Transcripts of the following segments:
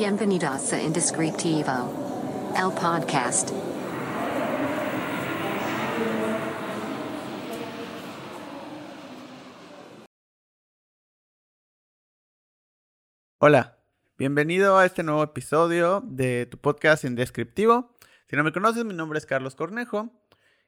Bienvenidos a Indescriptivo, el podcast. Hola, bienvenido a este nuevo episodio de tu podcast Indescriptivo. Si no me conoces, mi nombre es Carlos Cornejo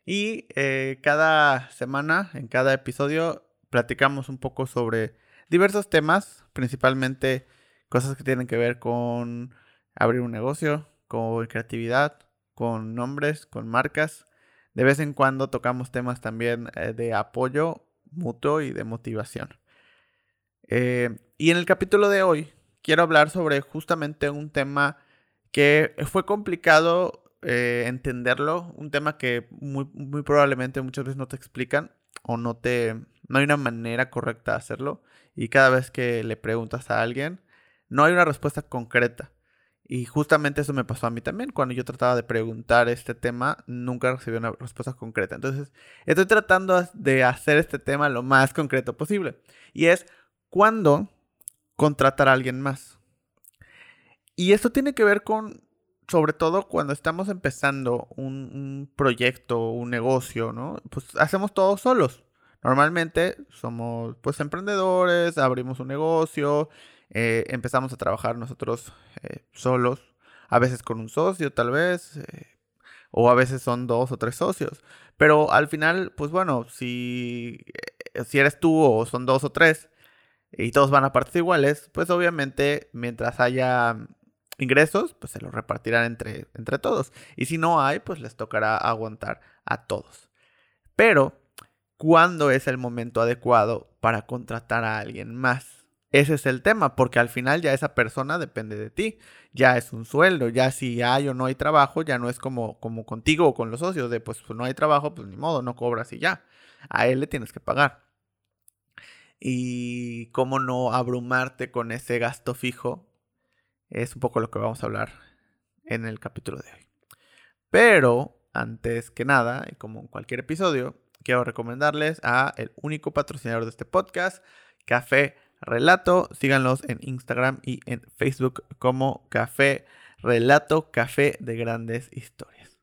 y eh, cada semana, en cada episodio, platicamos un poco sobre diversos temas, principalmente cosas que tienen que ver con abrir un negocio, con creatividad, con nombres, con marcas. De vez en cuando tocamos temas también eh, de apoyo mutuo y de motivación. Eh, y en el capítulo de hoy quiero hablar sobre justamente un tema que fue complicado eh, entenderlo, un tema que muy, muy probablemente muchas veces no te explican o no te no hay una manera correcta de hacerlo y cada vez que le preguntas a alguien no hay una respuesta concreta. Y justamente eso me pasó a mí también. Cuando yo trataba de preguntar este tema, nunca recibí una respuesta concreta. Entonces, estoy tratando de hacer este tema lo más concreto posible. Y es, ¿cuándo contratar a alguien más? Y esto tiene que ver con sobre todo cuando estamos empezando un, proyecto, un negocio, ¿no? Pues hacemos todo solos. Normalmente somos pues emprendedores, abrimos un negocio, eh, empezamos a trabajar nosotros eh, solos, a veces con un socio tal vez, eh, o a veces son dos o tres socios. Pero al final, pues bueno, si, si eres tú o son dos o tres y todos van a partes iguales, pues obviamente mientras haya ingresos, pues se los repartirán entre, entre todos. Y si no hay, pues les tocará aguantar a todos. Pero, ¿cuándo es el momento adecuado para contratar a alguien más? Ese es el tema, porque al final ya esa persona depende de ti. Ya es un sueldo, ya si hay o no hay trabajo, ya no es como, como contigo o con los socios, de pues, no hay trabajo, pues ni modo, no cobras y ya. A él le tienes que pagar. Y cómo no abrumarte con ese gasto fijo es un poco lo que vamos a hablar en el capítulo de hoy. Pero, antes que nada, y como en cualquier episodio, quiero recomendarles a el único patrocinador de este podcast, Café Relato. Síganlos en Instagram y en Facebook como Café Relato, Café de Grandes Historias.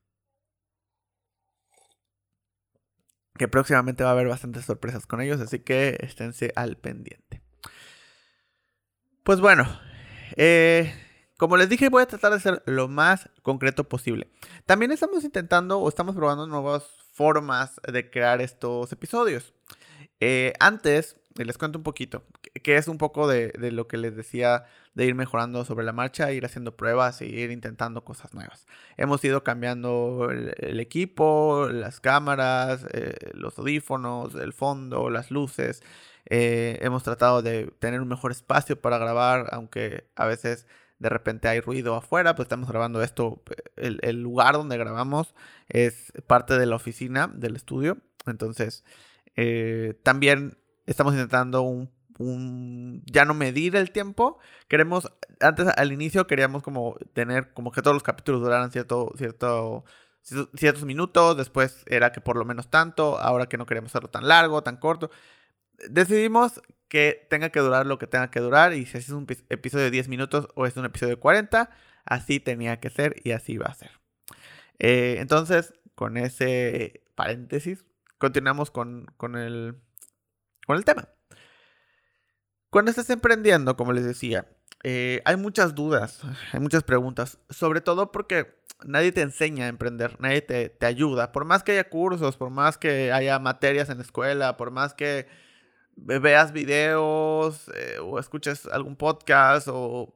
Que próximamente va a haber bastantes sorpresas con ellos, así que esténse al pendiente. Pues bueno, eh, como les dije, voy a tratar de ser lo más concreto posible. También estamos intentando o estamos probando nuevas formas de crear estos episodios. Eh, antes, les cuento un poquito, que es un poco de, lo que les decía de ir mejorando sobre la marcha, ir haciendo pruebas e ir intentando cosas nuevas. Hemos ido cambiando el, equipo, las cámaras, eh, los audífonos, el fondo, las luces. Eh, hemos tratado de tener un mejor espacio para grabar, aunque a veces de repente hay ruido afuera, pues estamos grabando esto, el, lugar donde grabamos es parte de la oficina del estudio, entonces eh, también estamos intentando un, ya no medir el tiempo, queremos, antes al inicio queríamos como tener como que todos los capítulos duraran cierto, cierto, ciertos minutos, después era que por lo menos tanto, ahora que no queremos hacerlo tan largo, tan corto decidimos que tenga que durar lo que tenga que durar y si es un episodio de 10 minutos o es un episodio de 40, así tenía que ser y así va a ser. Eh, entonces, con ese paréntesis, continuamos con, el, con el tema. Cuando estás emprendiendo, como les decía, eh, hay muchas dudas, hay muchas preguntas, sobre todo porque nadie te enseña a emprender, nadie te, te ayuda, por más que haya cursos, por más que haya materias en la escuela, por más que veas videos eh, o escuches algún podcast o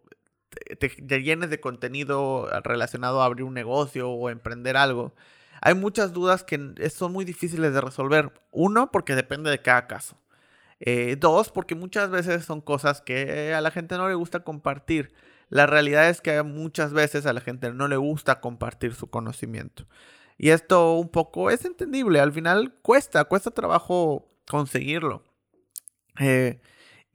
te, llenes de contenido relacionado a abrir un negocio o emprender algo, hay muchas dudas que son muy difíciles de resolver. Uno, porque depende de cada caso. Eh, dos, porque muchas veces son cosas que a la gente no le gusta compartir. La realidad es que muchas veces a la gente no le gusta compartir su conocimiento. Y esto un poco es entendible. Al final cuesta, cuesta trabajo conseguirlo. Eh,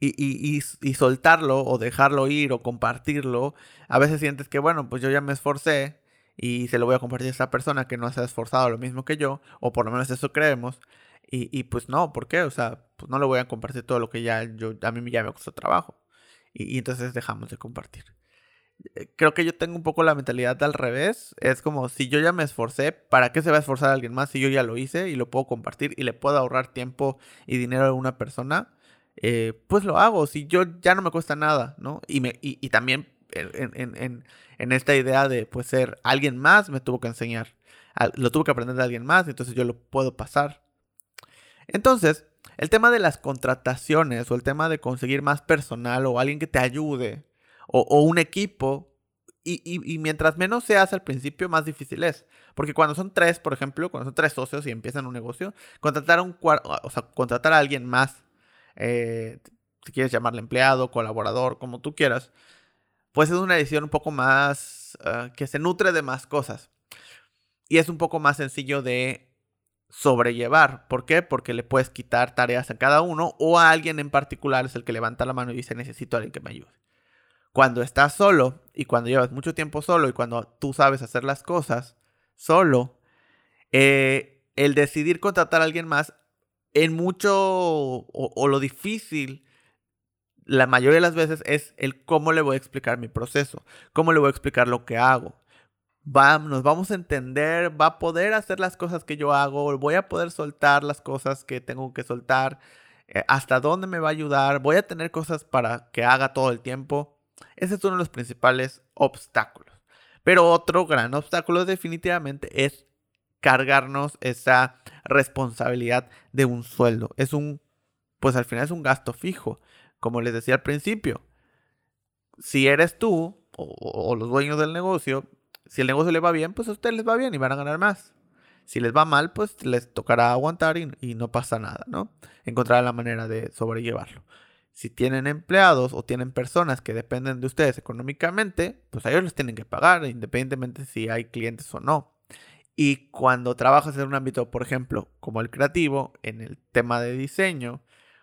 y, soltarlo o dejarlo ir o compartirlo, a veces sientes que, bueno, pues yo ya me esforcé y se lo voy a compartir a esa persona que no se ha esforzado lo mismo que yo, o por lo menos eso creemos, y, pues no, ¿por qué? O sea, pues no le voy a compartir todo lo que ya yo, a mí ya me costó trabajo, y, entonces dejamos de compartir. eh, creo que yo tengo un poco la mentalidad al revés. Es como si yo ya me esforcé, ¿para qué se va a esforzar alguien más si yo ya lo hice y lo puedo compartir y le puedo ahorrar tiempo y dinero a una persona? Eh, pues lo hago. Si yo ya no me cuesta nada, ¿no? Y, me, y, también en, en, esta idea de pues ser alguien más me tuvo que enseñar. Lo tuve que aprender de alguien más, entonces yo lo puedo pasar. Entonces, el tema de las contrataciones o el tema de conseguir más personal o alguien que te ayude o, un equipo. Y, mientras menos se hace al principio, más difícil es. Porque cuando son tres, por ejemplo, cuando son tres socios y empiezan un negocio, contratar a, un, o sea, contratar a alguien más, eh, si quieres llamarle empleado, colaborador, como tú quieras, pues es una decisión un poco más ah, que se nutre de más cosas. Y es un poco más sencillo de sobrellevar. ¿Por qué? Porque le puedes quitar tareas a cada uno o a alguien en particular es el que levanta la mano y dice necesito a alguien que me ayude. Cuando estás solo y cuando llevas mucho tiempo solo y cuando tú sabes hacer las cosas solo, eh, el decidir contratar a alguien más en mucho o, lo difícil la mayoría de las veces es el cómo le voy a explicar mi proceso, cómo le voy a explicar lo que hago. Va, nos vamos a entender, va a poder hacer las cosas que yo hago, voy a poder soltar las cosas que tengo que soltar, eh, hasta dónde me va a ayudar, voy a tener cosas para que haga todo el tiempo. Ese es uno de los principales obstáculos. Pero otro gran obstáculo definitivamente es cargarnos esa responsabilidad de un sueldo. Es un, pues al final es un gasto fijo. Como les decía al principio, si eres tú o, los dueños del negocio, si el negocio le va bien, pues a ustedes les va bien y van a ganar más. Si les va mal, pues les tocará aguantar y, y no pasa nada, ¿no? Encontrar la manera de sobrellevarlo. Si tienen empleados o tienen personas que dependen de ustedes económicamente, pues a ellos les tienen que pagar, independientemente si hay clientes o no. Y cuando trabajas en un ámbito, por ejemplo, como el creativo, en el tema de diseño,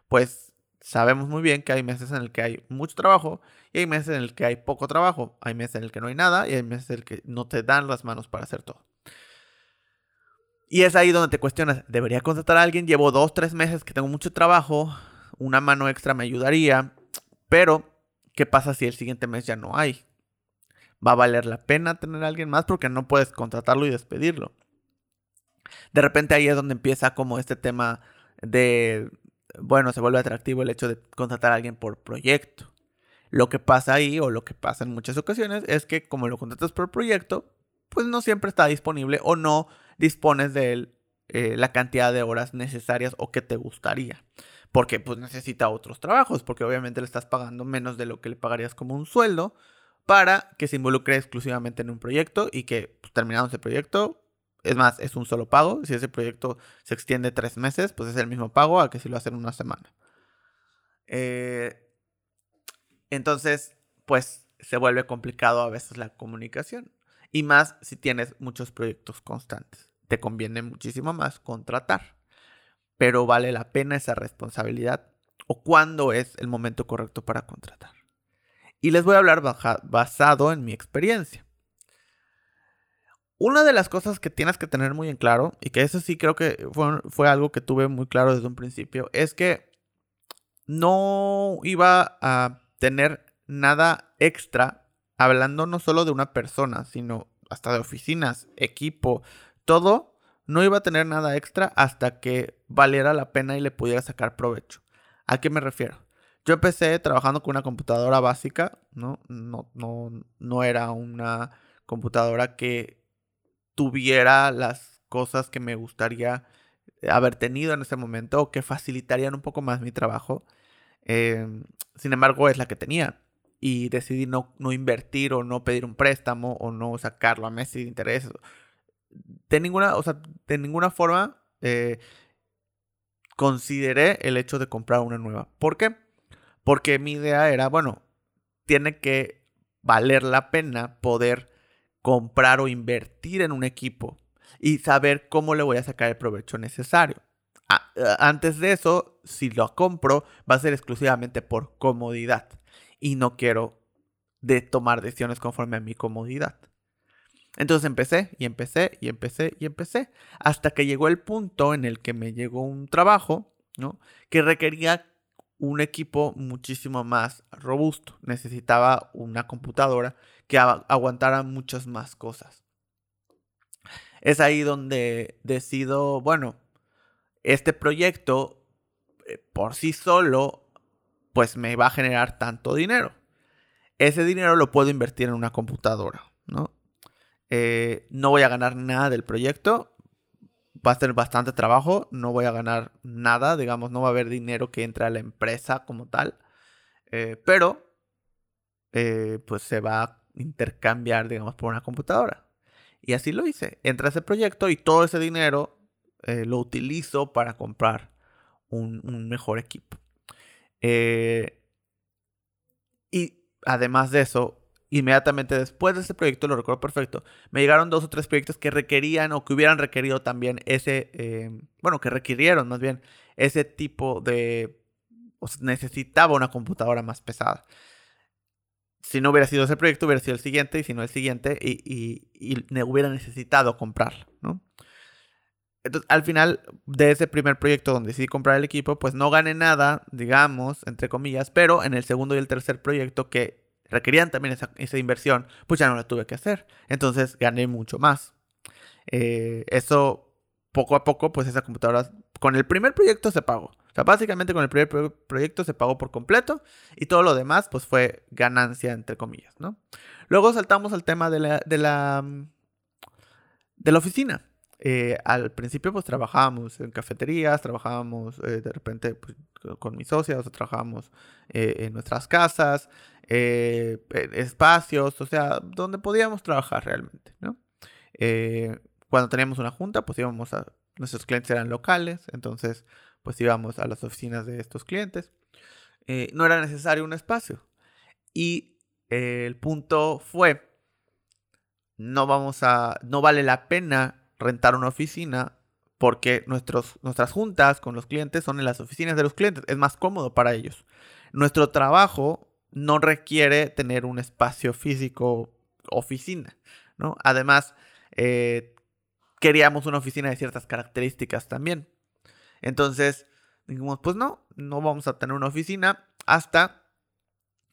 pues sabemos muy bien que hay meses en el que hay mucho trabajo hay meses en el que hay poco trabajo. Hay meses en el que no hay nada y hay meses en el que no te dan las manos para hacer todo. Y es ahí donde te cuestionas, ¿debería contratar a alguien? Llevo dos, tres meses que tengo mucho trabajo, una mano extra me ayudaría, pero ¿qué pasa si el siguiente mes ya no hay? ¿Va a valer la pena tener a alguien más? Porque no puedes contratarlo y despedirlo. De repente ahí es donde empieza como este tema de, bueno, se vuelve atractivo el hecho de contratar a alguien por proyecto. Lo que pasa ahí, o lo que pasa en muchas ocasiones, es que como lo contratas por proyecto, pues no siempre está disponible o no dispones de eh, la cantidad de horas necesarias o que te gustaría porque pues necesita otros trabajos, porque obviamente le estás pagando menos de lo que le pagarías como un sueldo para que se involucre exclusivamente en un proyecto y que pues, ese proyecto, es más, es un solo pago, si ese proyecto se extiende tres meses, pues es el mismo pago a que si lo hacen una semana. Eh, entonces, pues se vuelve complicado a veces la comunicación. Y más si tienes muchos proyectos constantes. Te conviene muchísimo más contratar pero vale la pena esa responsabilidad o cuándo es el momento correcto para contratar. Y les voy a hablar basado en mi experiencia. Una de las cosas que tienes que tener muy en claro, y que eso sí creo que fue, algo que tuve muy claro desde un principio, es que no iba a tener nada extra hablando no solo de una persona, sino hasta de oficinas, equipo, todo no iba a tener nada extra hasta que valiera la pena y le pudiera sacar provecho. ¿A qué me refiero? Yo empecé trabajando con una computadora básica, ¿no? No, no, no era una computadora que tuviera las cosas que me gustaría haber tenido en ese momento o que facilitarían un poco más mi trabajo. Em, sin embargo, es la que tenía. Y decidí no, no, invertir o no pedir un préstamo o no sacarlo a meses de intereses de ninguna, o sea, de ninguna forma eh, consideré el hecho de comprar una nueva. ¿Por qué? Porque mi idea era, bueno, tiene que valer la pena poder comprar o invertir en un equipo y saber cómo le voy a sacar el provecho necesario. Antes de eso, si lo compro, va a ser exclusivamente por comodidad y no quiero tomar decisiones conforme a mi comodidad. Entonces empecé y empecé y empecé y empecé hasta que llegó el punto en el que me llegó un trabajo, ¿no? Que requería un equipo muchísimo más robusto. Necesitaba una computadora que aguantara muchas más cosas. Es ahí donde decido, bueno, este proyecto eh, por sí solo, pues me va a generar tanto dinero. Ese dinero lo puedo invertir en una computadora, ¿no? Eh, no voy a ganar nada del proyecto, va a ser bastante trabajo, no voy a ganar nada, digamos, no va a haber dinero que entre a la empresa como tal, eh, pero pues se va a intercambiar, digamos, por una computadora. Y así lo hice. Entra ese proyecto y todo ese dinero eh, lo utilizo para comprar un, mejor equipo. y además de eso, inmediatamente después de ese proyecto, lo recuerdo perfecto, me llegaron dos o tres proyectos que requerían o que hubieran requerido también ese, eh, bueno, que requirieron más bien ese tipo de, o necesitaba una computadora más pesada. Si no hubiera sido ese proyecto, hubiera sido el siguiente, y si no el siguiente, y, me hubiera necesitado comprarlo, ¿no? Entonces, al final de ese primer proyecto donde decidí comprar el equipo, pues no gané nada, digamos, entre comillas, pero en el segundo y el tercer proyecto que requerían también esa, inversión, pues ya no la tuve que hacer. Entonces gané mucho más. Eh, eso, poco a poco, pues esa computadora, con el primer proyecto se pagó. O sea, básicamente con el primer proyecto se pagó por completo y todo lo demás, pues fue ganancia, entre comillas, ¿no? Luego saltamos al tema de la, de la, de la oficina. Eh, al principio pues trabajábamos en cafeterías, trabajábamos eh, de repente pues, con mis socios, o trabajábamos en nuestras casas, eh, espacios, o sea, donde podíamos trabajar realmente, ¿no? Eh, cuando teníamos una junta, pues íbamos a, nuestros clientes eran locales, entonces pues íbamos a las oficinas de estos clientes. Eh, no era necesario un espacio. Y el punto fue, no vamos a, no vale la pena rentar una oficina porque nuestros, nuestras juntas con los clientes son en las oficinas de los clientes. Es más cómodo para ellos. Nuestro trabajo no requiere tener un espacio físico oficina, ¿no? Además, eh, queríamos una oficina de ciertas características también. Entonces, dijimos, pues no, no vamos a tener una oficina hasta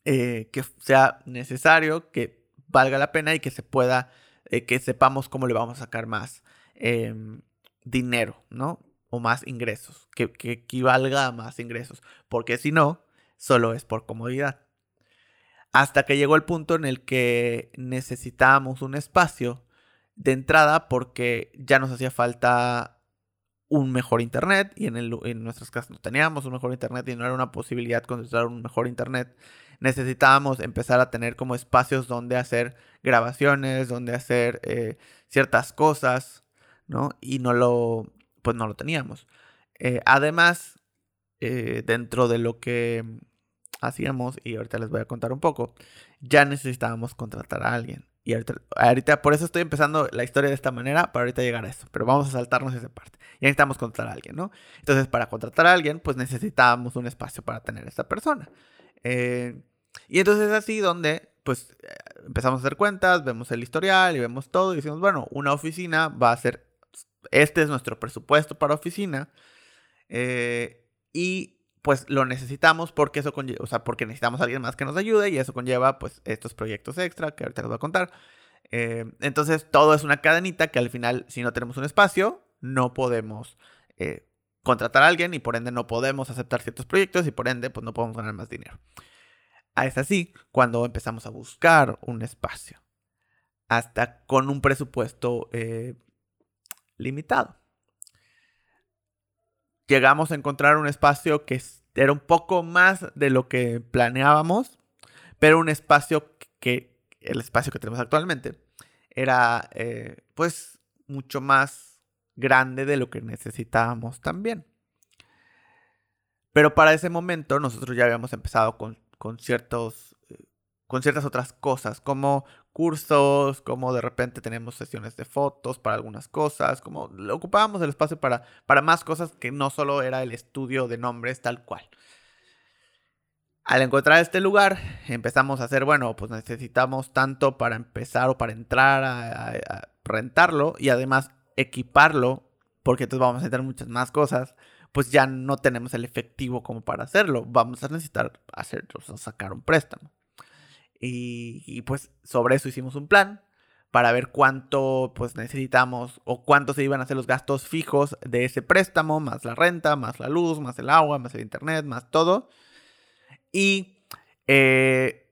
eh, que sea necesario, que valga la pena y que se pueda, eh, que sepamos cómo le vamos a sacar más em, dinero, ¿no? O más ingresos, que, que equivalga a más ingresos, porque si no, solo es por comodidad. Hasta que llegó el punto en el que necesitábamos un espacio de entrada porque ya nos hacía falta un mejor internet y en, el, en nuestras casas no teníamos un mejor internet y no era una posibilidad contratar un mejor internet. Necesitábamos empezar a tener como espacios donde hacer grabaciones, donde hacer eh, ciertas cosas, ¿no? Y no lo, pues no lo teníamos. Eh, además, eh, dentro de lo que hacíamos, y ahorita les voy a contar un poco, ya necesitábamos contratar a alguien. Y ahorita, por eso estoy empezando la historia de esta manera, para ahorita llegar a eso. Pero vamos a saltarnos esa parte. Ya necesitamos contratar a alguien, ¿no? Entonces, para contratar a alguien, pues necesitábamos un espacio para tener a esta persona. Eh, y entonces es así donde, pues, eh, empezamos a hacer cuentas, vemos el historial y vemos todo y decimos, bueno, una oficina va a ser, este es nuestro presupuesto para oficina. Eh, y pues lo necesitamos porque eso conlleva, o sea, porque necesitamos a alguien más que nos ayude y eso conlleva pues estos proyectos extra que ahorita les voy a contar. Eh, entonces todo es una cadenita que al final si no tenemos un espacio no podemos eh, contratar a alguien y por ende no podemos aceptar ciertos proyectos y por ende pues no podemos ganar más dinero. Ah, es así cuando empezamos a buscar un espacio hasta con un presupuesto eh, limitado llegamos a encontrar un espacio que era un poco más de lo que planeábamos, pero un espacio que, el espacio que tenemos actualmente, era eh, pues mucho más grande de lo que necesitábamos también. Pero para ese momento nosotros ya habíamos empezado con, con ciertos, eh, con ciertas otras cosas, como cursos, como de repente tenemos sesiones de fotos para algunas cosas, como ocupábamos el espacio para, para más cosas que no solo era el estudio de nombres tal cual. Al encontrar este lugar, empezamos a hacer, bueno, pues necesitamos tanto para empezar o para entrar a, rentarlo y además equiparlo, porque entonces vamos a tener muchas más cosas, pues ya no tenemos el efectivo como para hacerlo. Vamos a necesitar hacer, sacar un préstamo. Y, pues sobre eso hicimos un plan para ver cuánto pues necesitamos o cuánto se iban a hacer los gastos fijos de ese préstamo, más la renta, más la luz, más el agua, más el internet, más todo. Y eh,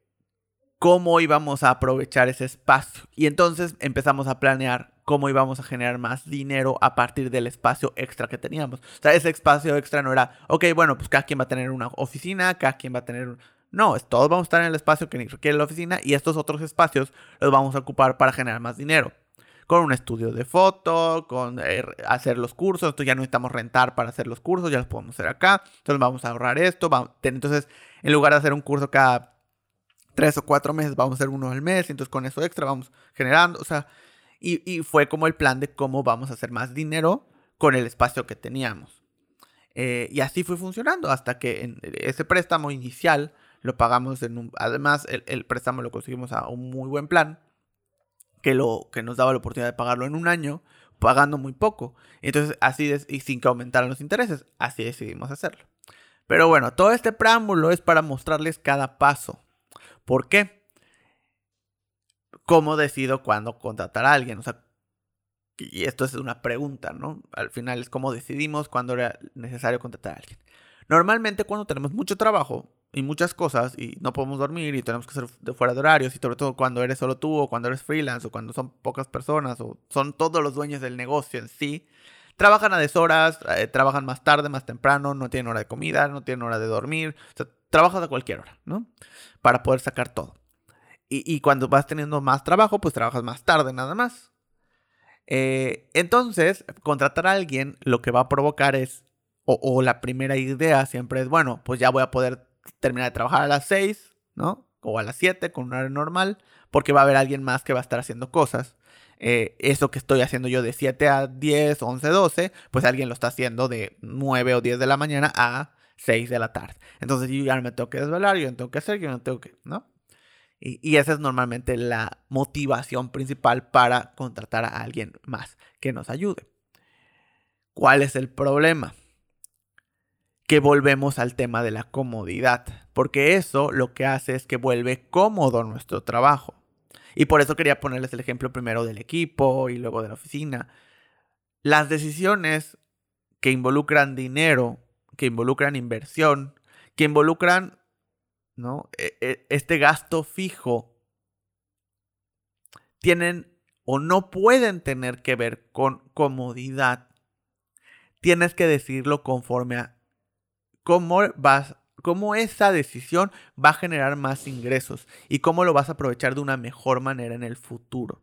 cómo íbamos a aprovechar ese espacio. Y entonces empezamos a planear cómo íbamos a generar más dinero a partir del espacio extra que teníamos. O sea, ese espacio extra no era, ok, bueno, pues cada quien va a tener una oficina, cada quien va a tener... No, todos vamos a estar en el espacio que requiere la oficina y estos otros espacios los vamos a ocupar para generar más dinero. Con un estudio de foto, con eh, hacer los cursos, entonces ya no necesitamos rentar para hacer los cursos, ya los podemos hacer acá, entonces vamos a ahorrar esto, entonces en lugar de hacer un curso cada tres o cuatro meses, vamos a hacer uno al mes, entonces con eso extra vamos generando, o sea, y, fue como el plan de cómo vamos a hacer más dinero con el espacio que teníamos. Eh, y así fue funcionando hasta que en ese préstamo inicial lo pagamos en un... Además, el, préstamo lo conseguimos a un muy buen plan que, lo, que nos daba la oportunidad de pagarlo en un año pagando muy poco. Entonces, así y sin que aumentaran los intereses, así decidimos hacerlo. Pero bueno, todo este preámbulo es para mostrarles cada paso. ¿Por qué? ¿Cómo decido cuándo contratar a alguien? O sea, y esto es una pregunta, ¿no? Al final es cómo decidimos cuándo era necesario contratar a alguien. Normalmente cuando tenemos mucho trabajo y muchas cosas y no podemos dormir y tenemos que ser de fuera de horarios y sobre todo cuando eres solo tú o cuando eres freelance o cuando son pocas personas o son todos los dueños del negocio en sí, trabajan a deshoras, eh, trabajan más tarde, más temprano, no tienen hora de comida, no tienen hora de dormir, o sea, trabajas a cualquier hora, ¿no? Para poder sacar todo. Y, cuando vas teniendo más trabajo, pues trabajas más tarde nada más. Eh, entonces, contratar a alguien lo que va a provocar es, o, la primera idea siempre es, bueno, pues ya voy a poder terminar de trabajar a las 6, ¿no? O a las 7 con un horario normal, porque va a haber alguien más que va a estar haciendo cosas. Eh, eso que estoy haciendo yo de 7 a 10, 11, 12, pues alguien lo está haciendo de 9 o 10 de la mañana a 6 de la tarde. Entonces yo ya me tengo que desvelar, yo no tengo que hacer, yo no tengo que, ¿no? Y, esa es normalmente la motivación principal para contratar a alguien más que nos ayude. ¿Cuál es el problema? Que volvemos al tema de la comodidad, porque eso lo que hace es que vuelve cómodo nuestro trabajo. Y por eso quería ponerles el ejemplo primero del equipo y luego de la oficina. Las decisiones que involucran dinero, que involucran inversión, que involucran ¿no? E, e, este gasto fijo tienen o no pueden tener que ver con comodidad. Tienes que decirlo conforme a cómo vas cómo esa decisión va a generar más ingresos y cómo lo vas a aprovechar de una mejor manera en el futuro.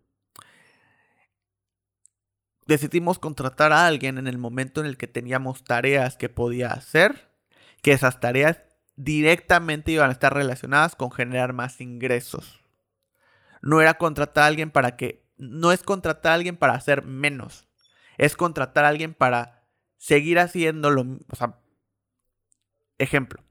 Decidimos contratar a alguien en el momento en el que teníamos tareas que podía hacer, que esas tareas directamente iban a estar relacionadas con generar más ingresos. No era contratar a alguien para que, no es contratar a alguien para hacer menos, es contratar a alguien para seguir haciendo lo, o sea, ejemplo,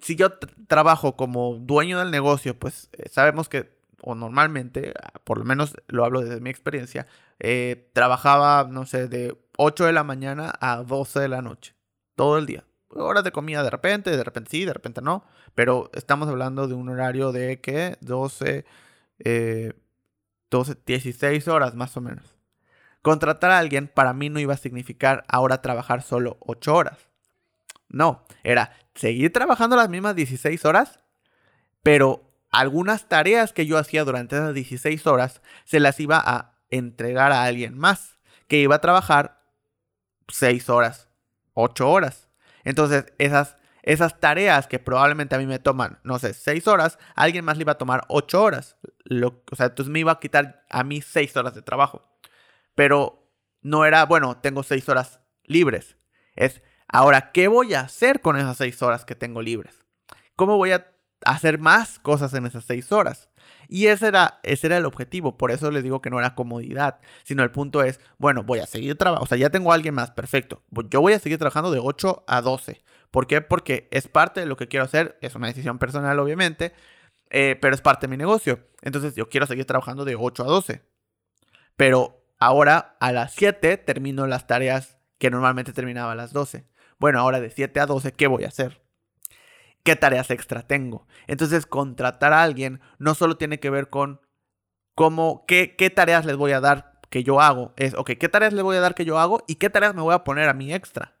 si yo trabajo como dueño del negocio, pues eh, sabemos que, o normalmente, por lo menos lo hablo desde mi experiencia, eh, trabajaba, no sé, de 8 de la mañana a 12 de la noche, todo el día horas de comida de repente, de repente sí, de repente no, pero estamos hablando de un horario de que 12, 12, 16 horas más o menos. Contratar a alguien para mí no iba a significar ahora trabajar solo 8 horas. No, era seguir trabajando las mismas 16 horas, pero algunas tareas que yo hacía durante esas 16 horas se las iba a entregar a alguien más, que iba a trabajar 6 horas, 8 horas. Entonces, esas, esas tareas que probablemente a mí me toman, no sé, seis horas, a alguien más le iba a tomar ocho horas. o sea, entonces me iba a quitar a mí seis horas de trabajo. Pero no era, bueno, tengo seis horas libres. Es, ahora, ¿qué voy a hacer con esas seis horas que tengo libres? ¿Cómo voy a hacer más cosas en esas seis horas? Y ese era, ese era el objetivo, por eso les digo que no era comodidad, sino el punto es, bueno, voy a seguir trabajando, o sea, ya tengo a alguien más, perfecto, yo voy a seguir trabajando de 8 a 12. ¿Por qué? Porque es parte de lo que quiero hacer, es una decisión personal obviamente, eh, pero es parte de mi negocio. Entonces yo quiero seguir trabajando de 8 a 12. Pero ahora a las 7 termino las tareas que normalmente terminaba a las 12. Bueno, ahora de 7 a 12, ¿qué voy a hacer? ¿Qué tareas extra tengo? Entonces, contratar a alguien no solo tiene que ver con cómo, qué, qué tareas les voy a dar que yo hago. Es, ok, ¿qué tareas les voy a dar que yo hago y qué tareas me voy a poner a mí extra?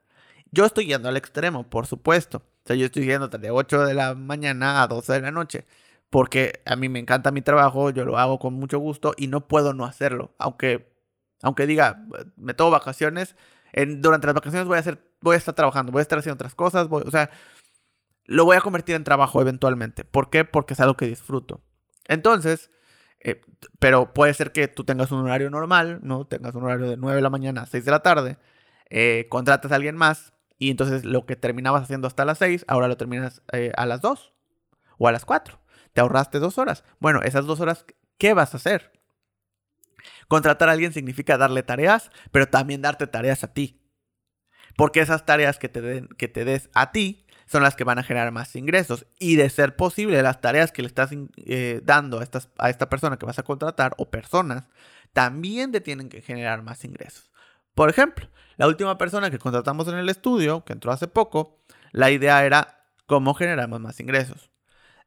Yo estoy yendo al extremo, por supuesto. O sea, yo estoy yendo de 8 de la mañana a 12 de la noche. Porque a mí me encanta mi trabajo, yo lo hago con mucho gusto y no puedo no hacerlo. Aunque, aunque diga, me tomo vacaciones, en, durante las vacaciones voy a, hacer, voy a estar trabajando, voy a estar haciendo otras cosas. o sea, lo voy a convertir en trabajo eventualmente. ¿Por qué? Porque es algo que disfruto. Entonces, eh, pero puede ser que tú tengas un horario normal, ¿no? Tengas un horario de 9 de la mañana a 6 de la tarde, eh, contratas a alguien más y entonces lo que terminabas haciendo hasta las 6, ahora lo terminas eh, a las 2 o a las 4. Te ahorraste dos horas. Bueno, esas dos horas, ¿qué vas a hacer? Contratar a alguien significa darle tareas, pero también darte tareas a ti. Porque esas tareas que te, que te des a ti son las que van a generar más ingresos. Y de ser posible, las tareas que le estás eh, dando a, estas, a esta persona que vas a contratar o personas, también te tienen que generar más ingresos. Por ejemplo, la última persona que contratamos en el estudio, que entró hace poco, la idea era cómo generamos más ingresos.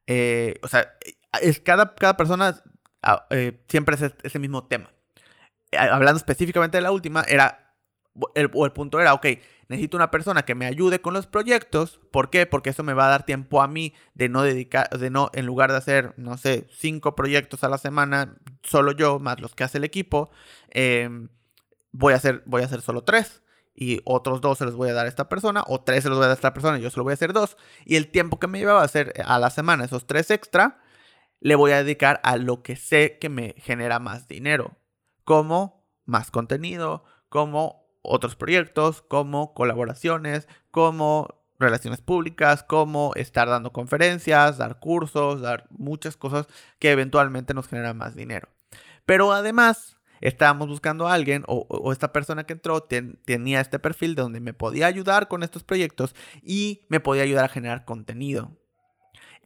Eh, o sea, es, cada, cada persona ah, eh, siempre es ese mismo tema. Hablando específicamente de la última, era, el, el punto era, ok, necesito una persona que me ayude con los proyectos. ¿Por qué? Porque eso me va a dar tiempo a mí de no dedicar, de no, en lugar de hacer, no sé, cinco proyectos a la semana, solo yo, más los que hace el equipo, eh, voy a hacer, voy a hacer solo tres. Y otros dos se los voy a dar a esta persona, o tres se los voy a dar a esta persona, y yo solo voy a hacer dos. Y el tiempo que me llevaba a hacer a la semana esos tres extra, le voy a dedicar a lo que sé que me genera más dinero. Como más contenido, como otros proyectos, como colaboraciones, como relaciones públicas, como estar dando conferencias, dar cursos, dar muchas cosas que eventualmente nos generan más dinero. Pero además, estábamos buscando a alguien o, esta persona que entró tenía este perfil de donde me podía ayudar con estos proyectos y me podía ayudar a generar contenido.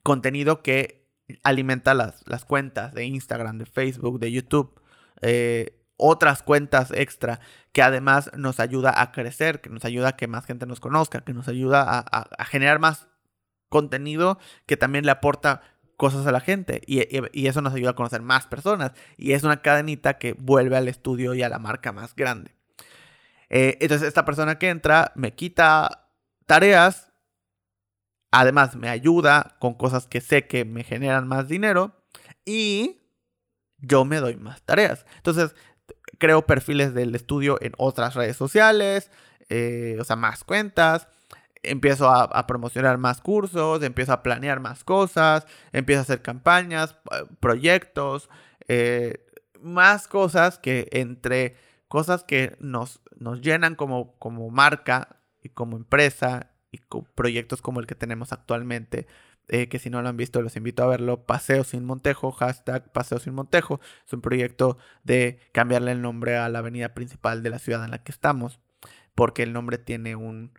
Contenido que alimenta las, las cuentas de Instagram, de Facebook, de YouTube. Eh, otras cuentas extra que además nos ayuda a crecer, que nos ayuda a que más gente nos conozca, que nos ayuda a generar más contenido que también le aporta cosas a la gente y, eso nos ayuda a conocer más personas y es una cadenita que vuelve al estudio y a la marca más grande. Eh, entonces esta persona que entra me quita tareas, además me ayuda con cosas que sé que me generan más dinero y yo me doy más tareas. Entonces creo perfiles del estudio en otras redes sociales, eh, o sea, más cuentas empiezo a, promocionar más cursos, empiezo a planear más cosas, empiezo a hacer campañas, proyectos, eh, más cosas que entre cosas que nos, nos llenan como, como marca y como empresa y proyectos como el que tenemos actualmente. Eh, que si no lo han visto los invito a verlo, Paseo Sin Montejo, hashtag Paseo Sin Montejo. Es un proyecto de cambiarle el nombre a la avenida principal de la ciudad en la que estamos, porque el nombre tiene un,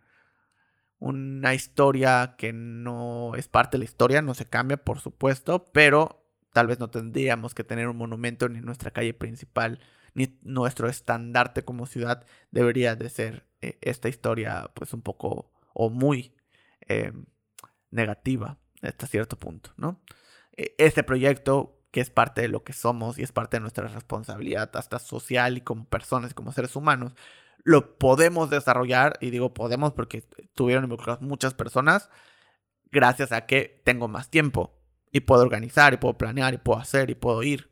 una historia que no es parte de la historia, no se cambia, por supuesto, pero tal vez no tendríamos que tener un monumento ni nuestra calle principal, ni nuestro estandarte como ciudad debería de ser eh, esta historia, pues un poco o muy em, negativa hasta cierto punto, ¿no? E, este proyecto que es parte de lo que somos y es parte de nuestra responsabilidad hasta social y como personas, como seres humanos, lo podemos desarrollar, y digo podemos porque tuvieron involucradas muchas personas, gracias a que tengo más tiempo y puedo organizar y puedo planear y puedo hacer y puedo ir.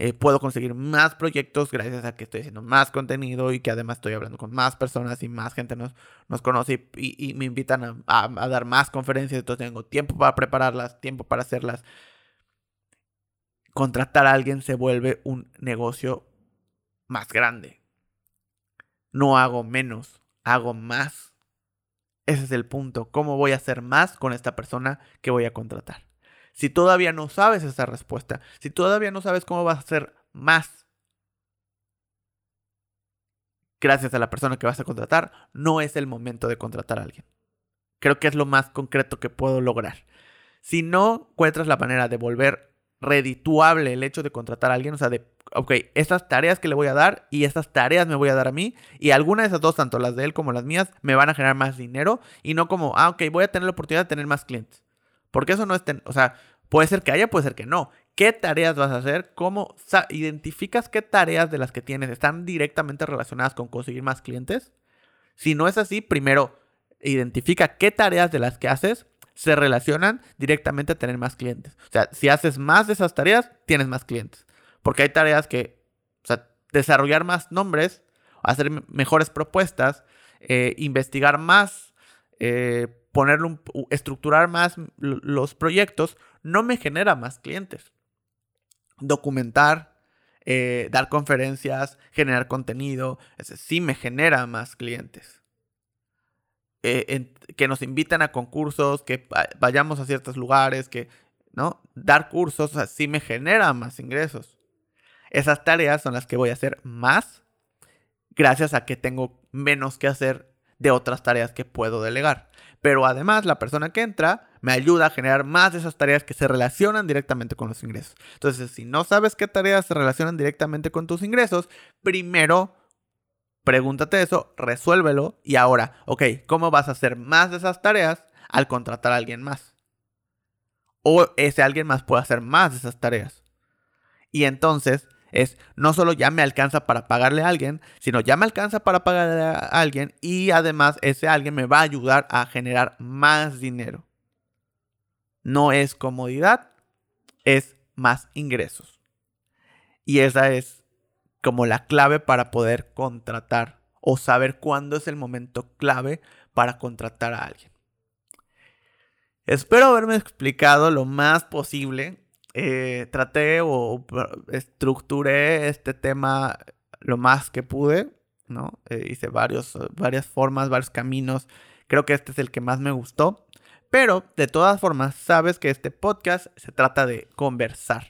Eh, puedo conseguir más proyectos gracias a que estoy haciendo más contenido y que además estoy hablando con más personas y más gente nos, nos conoce y, me invitan a, a, dar más conferencias, entonces tengo tiempo para prepararlas, tiempo para hacerlas. Contratar a alguien se vuelve un negocio más grande no hago menos, hago más. Ese es el punto. ¿Cómo voy a hacer más con esta persona que voy a contratar? Si todavía no sabes esa respuesta, si todavía no sabes cómo vas a hacer más gracias a la persona que vas a contratar, no es el momento de contratar a alguien. Creo que es lo más concreto que puedo lograr. Si no encuentras la manera de volver redituable el hecho de contratar a alguien, o sea, de, ok, estas tareas que le voy a dar y estas tareas me voy a dar a mí y alguna de esas dos, tanto las de él como las mías, me van a generar más dinero y no como, ah, ok, voy a tener la oportunidad de tener más clientes. Porque eso no es, o sea, puede ser que haya, puede ser que no. ¿Qué tareas vas a hacer? ¿Cómo identificas qué tareas de las que tienes están directamente relacionadas con conseguir más clientes? Si no es así, primero identifica qué tareas de las que haces se relacionan directamente a tener más clientes. O sea, si haces más de esas tareas, tienes más clientes. Porque hay tareas que, o sea, desarrollar más nombres, hacer mejores propuestas, eh, investigar más, eh, ponerlo, estructurar más los proyectos, no me genera más clientes. Documentar, eh, dar conferencias, generar contenido, ese sí me genera más clientes. Eh, que nos invitan a concursos, que vayamos a ciertos lugares, que, ¿no? Dar cursos, así me genera más ingresos. Esas tareas son las que voy a hacer más gracias a que tengo menos que hacer de otras tareas que puedo delegar. Pero además la persona que entra me ayuda a generar más de esas tareas que se relacionan directamente con los ingresos. Entonces, si no sabes qué tareas se relacionan directamente con tus ingresos, primero Pregúntate eso, resuélvelo y ahora, ok, ¿cómo vas a hacer más de esas tareas al contratar a alguien más? O ese alguien más puede hacer más de esas tareas. Y entonces es, no solo ya me alcanza para pagarle a alguien, sino ya me alcanza para pagarle a alguien y además ese alguien me va a ayudar a generar más dinero. No es comodidad, es más ingresos. Y esa es como la clave para poder contratar o saber cuándo es el momento clave para contratar a alguien. Espero haberme explicado lo más posible. Eh, traté o estructuré este tema lo más que pude, ¿no? Eh, hice varios, varias formas, varios caminos. Creo que este es el que más me gustó. Pero de todas formas, sabes que este podcast se trata de conversar.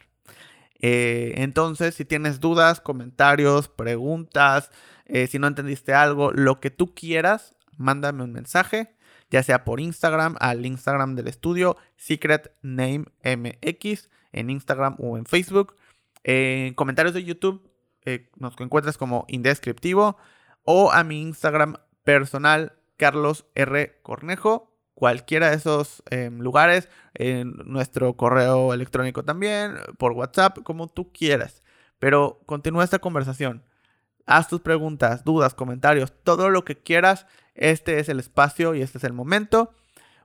Eh, entonces, si tienes dudas, comentarios, preguntas, eh, si no entendiste algo, lo que tú quieras, mándame un mensaje, ya sea por Instagram, al Instagram del estudio, Secret Name MX, en Instagram o en Facebook. en comentarios de YouTube, eh, nos encuentras como indescriptivo, o a mi Instagram personal, Carlos R. Cornejo cualquiera de esos em, lugares, en nuestro correo electrónico también, por WhatsApp, como tú quieras. Pero continúa esta conversación. Haz tus preguntas, dudas, comentarios, todo lo que quieras. Este es el espacio y este es el momento.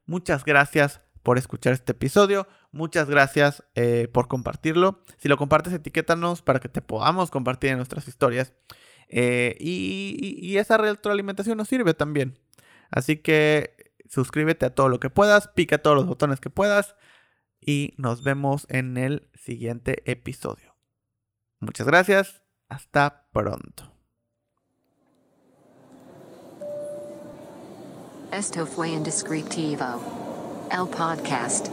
Muchas gracias por escuchar este episodio. Muchas gracias eh, por compartirlo. Si lo compartes, etiquétanos para que te podamos compartir en nuestras historias. Eh, y, y esa retroalimentación nos sirve también. Así que suscríbete a todo lo que puedas, pica todos los botones que puedas y nos vemos en el siguiente episodio. Muchas gracias, hasta pronto. Esto fue Indescriptivo, el podcast.